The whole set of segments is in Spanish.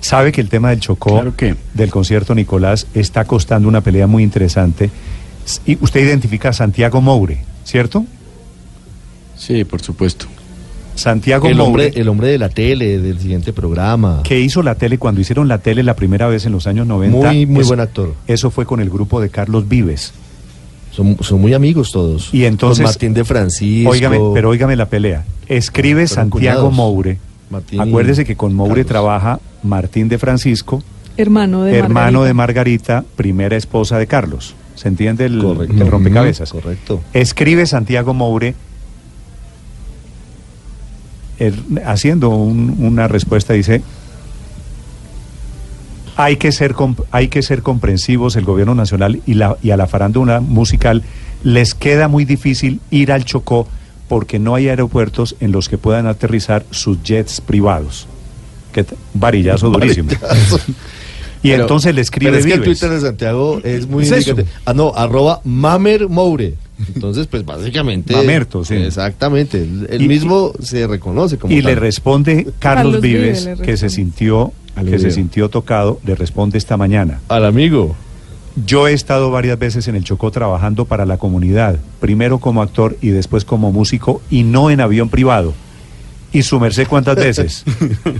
Sabe que el tema del Chocó, Claro que- del concierto Nicolás, está costando una pelea muy interesante. Y usted identifica a Santiago Moure, ¿cierto? Sí, por supuesto. Santiago El hombre, Moure, el hombre de la tele, del siguiente programa. que hizo la tele cuando hicieron la tele la primera vez en los años 90. Muy, muy Eso- buen actor. Eso fue con el grupo de Carlos Vives. Son, son muy amigos todos. Y entonces- Con Martín de Francisco. Óigame, pero óigame la pelea. Escribe Santiago cuñados. Moure. Martín Acuérdese que con Moure Carlos. trabaja Martín de Francisco, Hermano de hermano de Margarita. Margarita, primera esposa de Carlos. ¿Se entiende el, Correcto. el rompecabezas? Correcto. Escribe Santiago Moure haciendo un- una respuesta, dice, hay que, ser hay que ser comprensivos, el gobierno nacional y, la, y a la farándula musical les queda muy difícil ir al Chocó porque no hay aeropuertos en los que puedan aterrizar sus jets privados. Que t- varillazo durísimo. Y Pero- entonces le escribe Pero es que el. Twitter de Santiago es muy Es eso. indicativo. Ah, no, arroba Mamer Moure. Entonces, pues básicamente. Mamerto, sí. Exactamente. El, Y- mismo se reconoce como. Y tal. le responde Carlos, Carlos Vives, que se sintió Al que se sintió tocado, le responde esta mañana. Al amigo. Yo he estado varias veces en el Chocó trabajando para la comunidad, primero como actor y después como músico y no en avión privado. ¿Y su merced cuántas veces?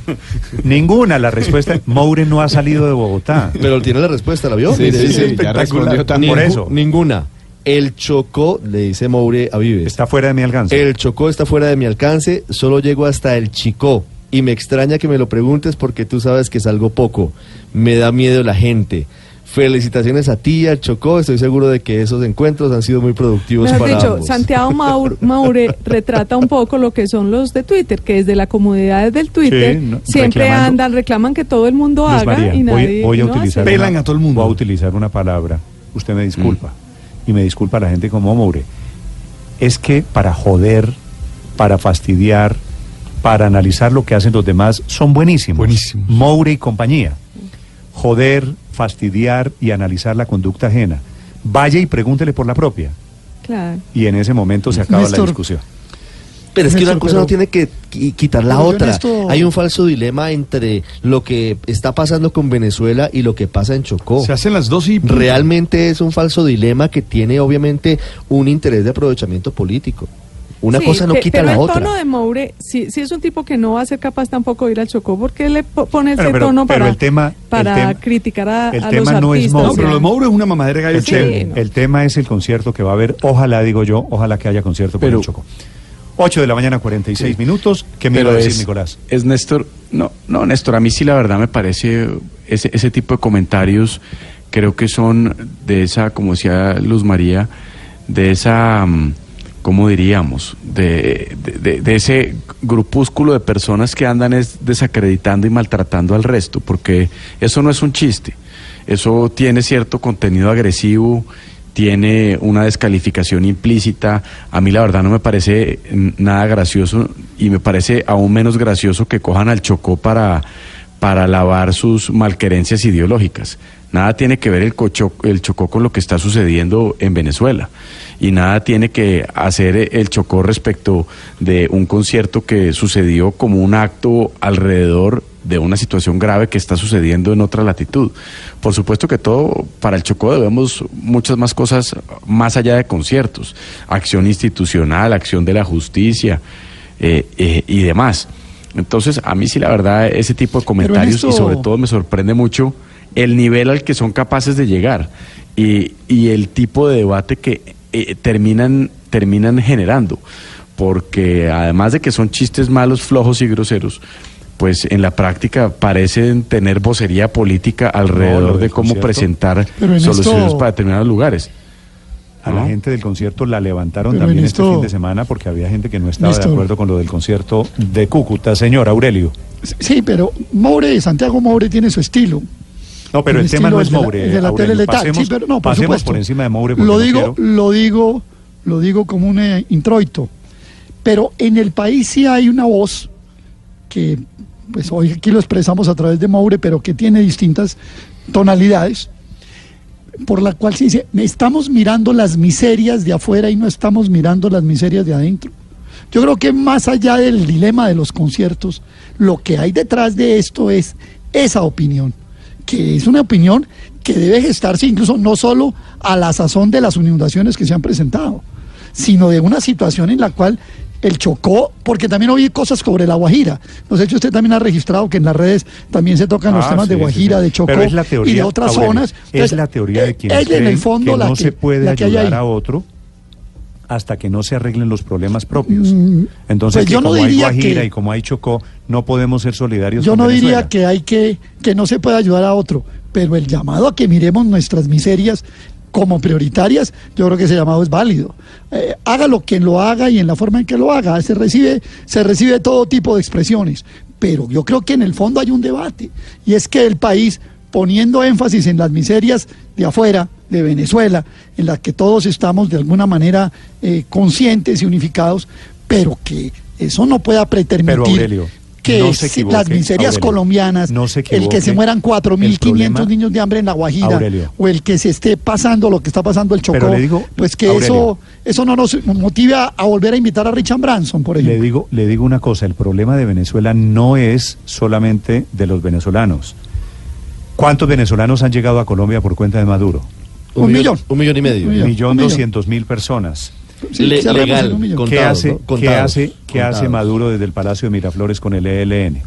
Ninguna. La respuesta, Moure no ha salido de Bogotá. Pero tiene la respuesta, ¿la vio? Sí, Mire, sí, dice sí, ya espectacular. respondió también. Por eso. Ninguna. El Chocó, le dice Moure a Vives. Está fuera de mi alcance. El Chocó está fuera de mi alcance, solo llego hasta el Chicó. Y me extraña que me lo preguntes porque tú sabes que salgo poco. Me da miedo la gente. Felicitaciones a ti, al Chocó. Estoy seguro de que esos encuentros han sido muy productivos Mejor para dicho, ambos. Santiago Maur- Maure retrata un poco lo que son los de Twitter, que desde la comodidad del Twitter Sí, no, siempre andan, reclaman que todo el mundo Luz haga María, y voy, nadie voy a lo utilizar hace. una, Pelan a todo el mundo. Voy a utilizar una palabra. Usted me disculpa. Y me disculpa la gente como Moure. Es que para joder, para fastidiar, para analizar lo que hacen los demás, son buenísimos. Buenísimos. Moure y compañía. Joder, fastidiar y analizar la conducta ajena. Vaya y pregúntele por la propia. Claro. Y en ese momento se acaba la discusión. Pero es que una cosa pero- no tiene que qui- quitar la otra. esto- Hay un falso dilema entre lo que está pasando con Venezuela y lo que pasa en Chocó. Se hacen las dos y... Realmente es un falso dilema que tiene obviamente un interés de aprovechamiento político. Una Sí, cosa no quita pero la el otra. tono de Moure, sí, sí es un tipo que no va a ser capaz tampoco de ir al Chocó, porque le po- pone ese Bueno, pero- tono pero para, el tema- el para tema- criticar a, el a tema los no es artistas. Moure. No, pero lo de. Mauro es una mamadera gallo El, chévere. el- el tema es el concierto que va a haber. Ojalá, digo yo, ojalá que haya concierto por Pero- el Chocó. 8 de la mañana, 46 Sí. minutos. ¿Qué me Pero iba a decir, es, Nicolás? Es Néstor, no, no, Néstor, a mí sí la verdad me parece ese, ese tipo de comentarios, creo que son de esa, como decía Luz María, de esa, mm, ¿cómo diríamos? De, de- de- ese grupúsculo de personas que andan es desacreditando y maltratando al resto, porque eso no es un chiste, eso tiene cierto contenido agresivo tiene una descalificación implícita. A mí la verdad no me parece nada gracioso y me parece aún menos gracioso que cojan al Chocó para, para lavar sus malquerencias ideológicas. Nada tiene que ver el, cocho- el Chocó con lo que está sucediendo en Venezuela y nada tiene que hacer el Chocó respecto de un concierto que sucedió como un acto alrededor de una situación grave que está sucediendo en otra latitud. Por supuesto que todo, para el Chocó debemos muchas más cosas más allá de conciertos, acción institucional, acción de la justicia eh, eh, y demás. Entonces, a mí sí la verdad ese tipo de comentarios esto- y sobre todo me sorprende mucho el nivel al que son capaces de llegar y, y el tipo de debate que eh, terminan, terminan generando. Porque además de que son chistes malos, flojos y groseros, pues en la práctica parecen tener vocería política alrededor de cómo concierto. presentar soluciones esto- para determinados lugares. A la gente del concierto la levantaron Pero también este fin de semana porque había gente que no estaba de acuerdo con lo del concierto de Cúcuta. Señor Aurelio. Sí, pero Moure, Santiago Moure tiene su estilo. No, pero El el, tema no es estilo de la- Moure. de la tele Pasemos, sí, pero no, por pasemos por encima de Moure. Lo digo, lo digo, lo digo como un eh, introito. Pero en el país sí hay una voz que, pues hoy aquí lo expresamos a través de Moure, pero que tiene distintas tonalidades, por la cual se dice, estamos mirando las miserias de afuera y no estamos mirando las miserias de adentro. Yo creo que más allá del dilema de los conciertos, lo que hay detrás de esto es esa opinión, que es una opinión que debe gestarse incluso no solo a la sazón de las inundaciones que se han presentado, sino de una situación en la cual el Chocó, porque también oí cosas sobre la Guajira. No sé si usted también ha registrado que en las redes también se tocan los Ah, temas de sí, Guajira, sí. de Chocó Pero es la teoría, y de otras Aurelio, zonas. Es la teoría de eh, quienes es en el fondo que la no que, se puede ayudar a otro hasta que no se arreglen los problemas propios. Mm, Entonces, pues que yo no como hay diría Guajira que- y como hay Chocó, no podemos ser solidarios Yo con no Venezuela. diría que hay que, que no se puede ayudar a otro, pero el llamado a que miremos nuestras miserias como prioritarias, yo creo que ese llamado es válido. Eh, hágalo quien lo haga y en la forma en que lo haga. Se recibe, se recibe todo tipo de expresiones. Pero yo creo que en el fondo hay un debate. Y es que el país, poniendo énfasis en las miserias de afuera, de Venezuela, en las que todos estamos de alguna manera eh, conscientes y unificados, pero que eso no pueda pretermitir Pero Aurelio, que no se las miserias Aurelio, colombianas, no se el que se mueran El 4.500 problema- niños de hambre en la Guajira, Aurelio. o el que se esté pasando lo que está pasando el Chocó, Pero le digo, pues que Aurelio. eso eso no nos motive a, a volver a invitar a Richard Branson, por Le ejemplo. digo, le digo una cosa, el problema de Venezuela no es solamente de los venezolanos. ¿Cuántos venezolanos han llegado a Colombia por cuenta de Maduro? Un millón. Un millón y medio. Un millón. doscientos mil personas. Sí, Le- cerremos legal, ¿Qué hace, ¿no? ¿qué hace, qué hace. Maduro desde el Palacio de Miraflores con el ELN?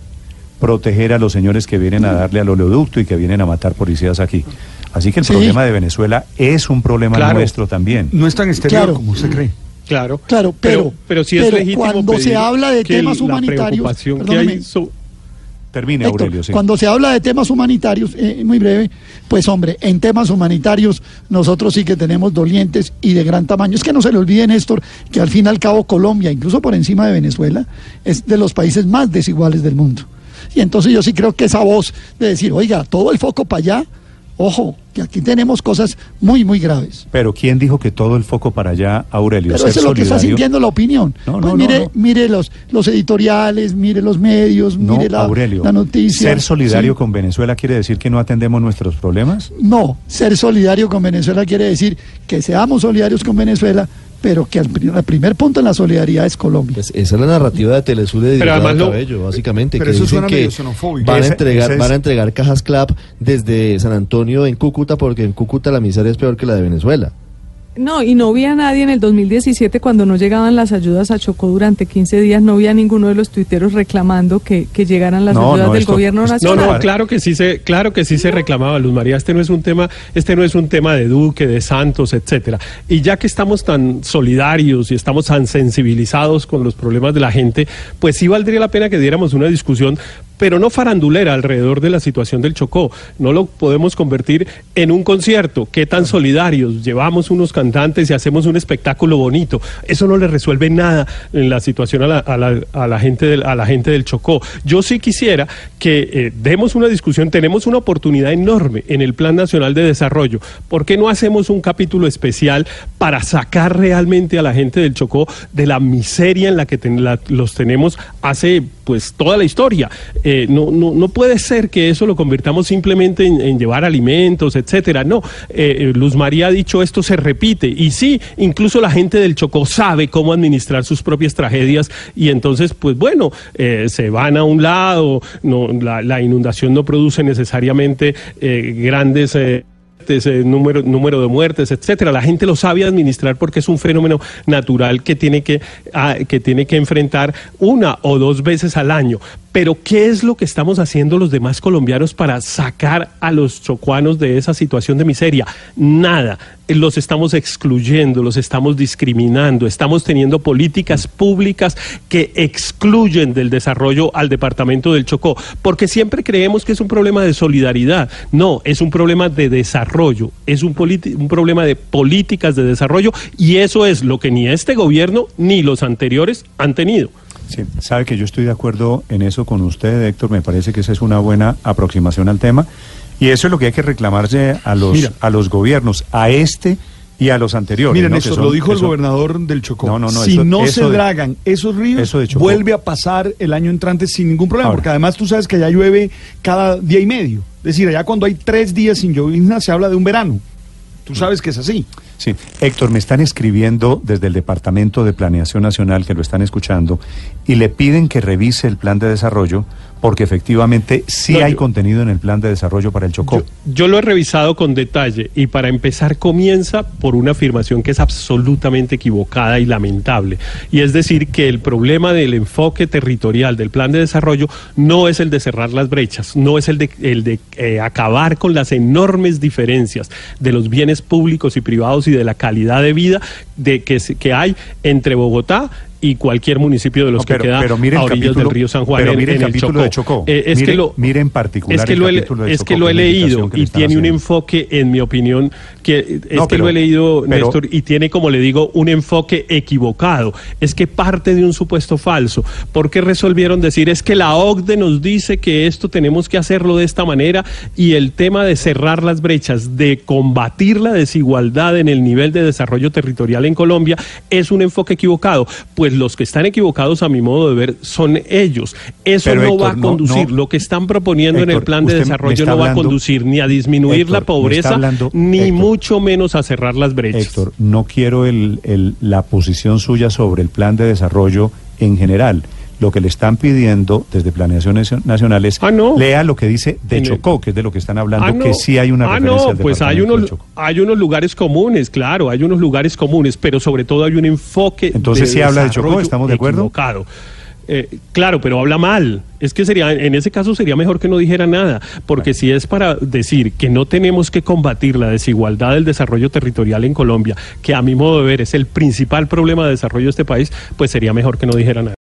Proteger a los señores que vienen a darle al oleoducto y que vienen a matar policías aquí. Así que el Sí. problema de Venezuela es un problema Claro. nuestro también. No es tan exterior Claro. como usted cree. Claro. Claro, pero- pero sí es pero legítimo cuando se habla de temas humanitarios, que hay Termine, Héctor, Aurelio. sí. Cuando se habla de temas humanitarios, eh, muy breve, pues hombre, en temas humanitarios nosotros sí que tenemos dolientes y de gran tamaño. Es que no se le olvide, Néstor, que al fin y al cabo Colombia, incluso por encima de Venezuela, es de los países más desiguales del mundo. Y entonces yo sí creo que esa voz de decir, oiga, todo el foco para allá, ojo, que aquí tenemos cosas muy, muy graves. Pero ¿quién dijo que todo el foco para allá, Aurelio? Pero eso es lo que está sintiendo la opinión. No, pues mire, no, mire los, los editoriales, mire los medios, mire la, Aurelio. la noticia. ¿Ser solidario Sí. con Venezuela quiere decir que no atendemos nuestros problemas? No, ser solidario con Venezuela quiere decir que seamos solidarios con Venezuela, pero que el primer punto en la solidaridad es Colombia. Pues esa es la narrativa de Telesur de Pero además lo- Cabello, básicamente. pero que eso dicen suena que medio xenofóbico. van a, entregar, es- van a entregar cajas CLAP desde San Antonio en Cúcuta porque en Cúcuta la miseria es peor que la de Venezuela. No, y no vi a nadie en el 2017 cuando no llegaban las ayudas a Chocó durante 15 días, no vi a ninguno de los tuiteros reclamando que, que llegaran las No, ayudas no, del esto- gobierno esto- No, nacional. no, claro que sí se, claro que sí se reclamaba, Luz María. Este no es un tema, este no es un tema de Duque, de Santos, etcétera. Y ya que estamos tan solidarios y estamos tan sensibilizados con los problemas de la gente, pues sí valdría la pena que diéramos una discusión, pero no farandulera alrededor de la situación del Chocó. No lo podemos convertir en un concierto. ¿Qué tan solidarios? Llevamos unos cantantes y hacemos un espectáculo bonito. Eso no le resuelve nada en la situación a la, a la- a la gente, del, a la gente del Chocó. Yo sí quisiera que eh, demos una discusión. Tenemos una oportunidad enorme en el Plan Nacional de Desarrollo. ¿Por qué no hacemos un capítulo especial para sacar realmente a la gente del Chocó de la miseria en la que ten- la- los tenemos hace pues toda la historia? Eh, no, no, no puede ser que eso lo convirtamos simplemente en, en llevar alimentos, etcétera. No, eh, eh, Luz María ha dicho esto se repite y sí, incluso la gente del Chocó sabe cómo administrar sus propias tragedias y entonces, pues bueno, eh, se van a un lado, no, la, la inundación no produce necesariamente eh, grandes... eh, número, número de muertes, etcétera. La gente lo sabe administrar porque es un fenómeno natural que tiene que, ah, que tiene que enfrentar una o dos veces al año. Pero ¿qué es lo que estamos haciendo los demás colombianos para sacar a los chocuanos de esa situación de miseria? Nada. Los estamos excluyendo, los estamos discriminando, estamos teniendo políticas públicas que excluyen del desarrollo al departamento del Chocó, porque siempre creemos que es un problema de solidaridad. No, es un problema de desarrollo desarrollo, es un, un problema de políticas de desarrollo y eso es lo que ni este gobierno ni los anteriores han tenido. Sí, sabe que yo estoy de acuerdo en eso con usted, Héctor. Me parece que esa es una buena aproximación al tema. Y eso es lo que hay que reclamarse a los, Mira. a los gobiernos, a este y a los anteriores. Miren, ¿no? eso son- lo dijo el gobernador del Chocó. No, no, no, si eso- no eso se de- dragan esos ríos, vuelve a pasar el año entrante sin ningún problema, Ahora. porque además tú sabes que allá llueve cada día y medio. Es decir, allá cuando hay tres días sin llovizna se habla de un verano. Tú sabes que es así. Sí, Héctor, me están escribiendo desde el Departamento de Planeación Nacional, que lo están escuchando, y le piden que revise el plan de desarrollo, porque efectivamente sí No, hay yo- contenido en el plan de desarrollo para el Chocó. Yo, yo lo he revisado con detalle y para empezar comienza por una afirmación que es absolutamente equivocada y lamentable. Y es decir, que el problema del enfoque territorial del plan de desarrollo no es el de cerrar las brechas, no es el de, el de eh, acabar con las enormes diferencias de los bienes públicos y privados y de la calidad de vida de que, que hay entre Bogotá y cualquier municipio de los No, que queda pero mire a orillas capítulo- del río San Juan pero en, mire el en el Chocó. de Chocó. Eh, es Mire- que lo, mire en particular es que el lo he, de es Chocó, que lo he es leído y tiene un enfoque, en mi opinión, que es No, que pero- lo he leído, Néstor, y tiene, como le digo, un enfoque equivocado. Es que parte de un supuesto falso. porque resolvieron decir es que la OCDE nos dice que esto tenemos que hacerlo de esta manera y el tema de cerrar las brechas, de combatir la desigualdad en el nivel de desarrollo territorial en Colombia es un enfoque equivocado? Pues los que están equivocados a mi modo de ver son ellos. Eso Pero, no Héctor, va a conducir, no. lo que están proponiendo en el plan de desarrollo no va a conducir ni a disminuir Héctor, la pobreza, hablando- ni mucho menos a cerrar las brechas. Héctor, no quiero el- el- la posición suya sobre el plan de desarrollo en general. Lo que le están pidiendo desde Planeación Nacio- Nacional es Ah, no. lea lo que dice de Chocó, que es de lo que están hablando, Ah, no. que sí hay una ah, referencia no, al pues hay unos, hay unos lugares comunes, claro, hay unos lugares comunes, pero sobre todo hay un enfoque. Entonces, sí habla de Chocó, ¿estamos de acuerdo? equivocado. Eh, claro, pero habla mal. Es que sería, en ese caso sería mejor que no dijera nada, porque si es para decir que no tenemos que combatir la desigualdad del desarrollo territorial en Colombia, que a mi modo de ver es el principal problema de desarrollo de este país, pues sería mejor que no dijera nada.